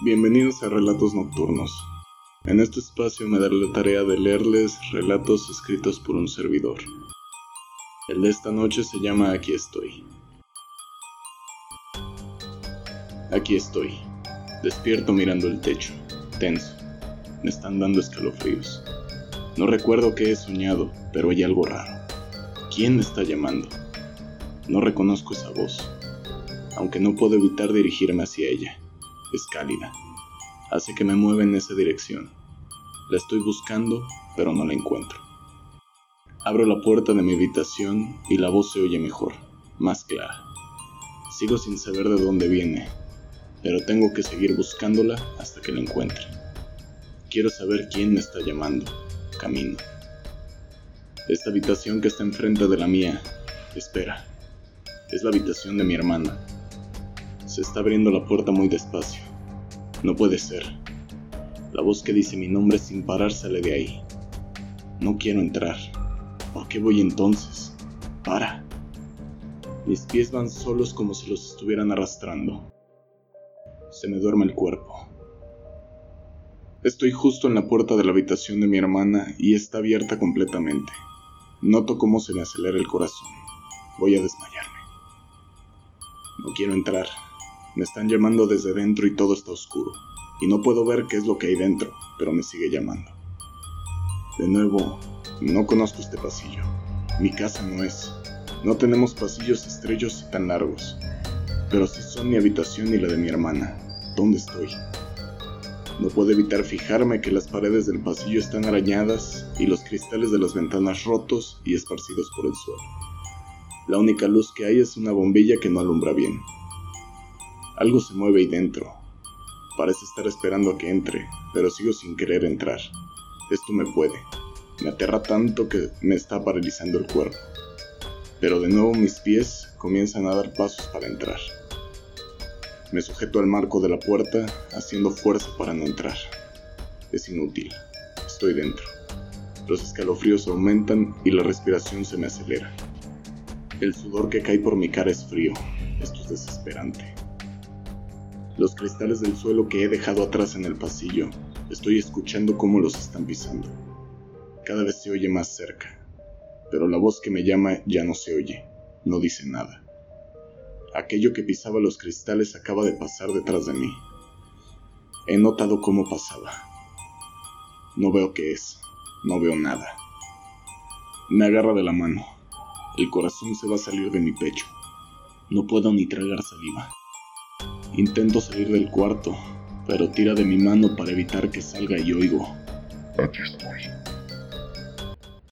Bienvenidos a Relatos Nocturnos. En este espacio me daré la tarea de leerles relatos escritos por un servidor. El de esta noche se llama Aquí estoy. Aquí estoy, despierto mirando el techo, tenso. Me están dando escalofríos. No recuerdo qué he soñado, pero hay algo raro. ¿Quién me está llamando? No reconozco esa voz, aunque no puedo evitar dirigirme hacia ella. Es cálida. Hace que me mueva en esa dirección. La estoy buscando, pero no la encuentro. Abro la puerta de mi habitación y la voz se oye mejor, más clara. Sigo sin saber de dónde viene, pero tengo que seguir buscándola hasta que la encuentre. Quiero saber quién me está llamando. Camino. Esta habitación que está enfrente de la mía, espera. Es la habitación de mi hermana. Se está abriendo la puerta muy despacio. No puede ser. La voz que dice mi nombre sin parar sale de ahí. No quiero entrar. ¿Por qué voy entonces? Para. Mis pies van solos como si los estuvieran arrastrando. Se me duerme el cuerpo. Estoy justo en la puerta de la habitación de mi hermana y está abierta completamente. Noto cómo se me acelera el corazón. Voy a desmayarme. No quiero entrar. Me están llamando desde dentro y todo está oscuro. Y no puedo ver qué es lo que hay dentro, pero me sigue llamando. De nuevo, no conozco este pasillo. Mi casa no es. No tenemos pasillos estrellos y tan largos. Pero sí son mi habitación y la de mi hermana. ¿Dónde estoy? No puedo evitar fijarme que las paredes del pasillo están arañadas y los cristales de las ventanas rotos y esparcidos por el suelo. La única luz que hay es una bombilla que no alumbra bien. Algo se mueve ahí dentro. Parece estar esperando a que entre, pero sigo sin querer entrar. Esto me puede. Me aterra tanto que me está paralizando el cuerpo. Pero de nuevo mis pies comienzan a dar pasos para entrar. Me sujeto al marco de la puerta, haciendo fuerza para no entrar. Es inútil. Estoy dentro. Los escalofríos aumentan y la respiración se me acelera. El sudor que cae por mi cara es frío. Esto es desesperante. Los cristales del suelo que he dejado atrás en el pasillo, estoy escuchando cómo los están pisando. Cada vez se oye más cerca, pero la voz que me llama ya no se oye, no dice nada. Aquello que pisaba los cristales acaba de pasar detrás de mí. He notado cómo pasaba. No veo qué es, no veo nada. Me agarra de la mano. El corazón se va a salir de mi pecho. No puedo ni tragar saliva. Intento salir del cuarto, pero tira de mi mano para evitar que salga y oigo. Aquí estoy.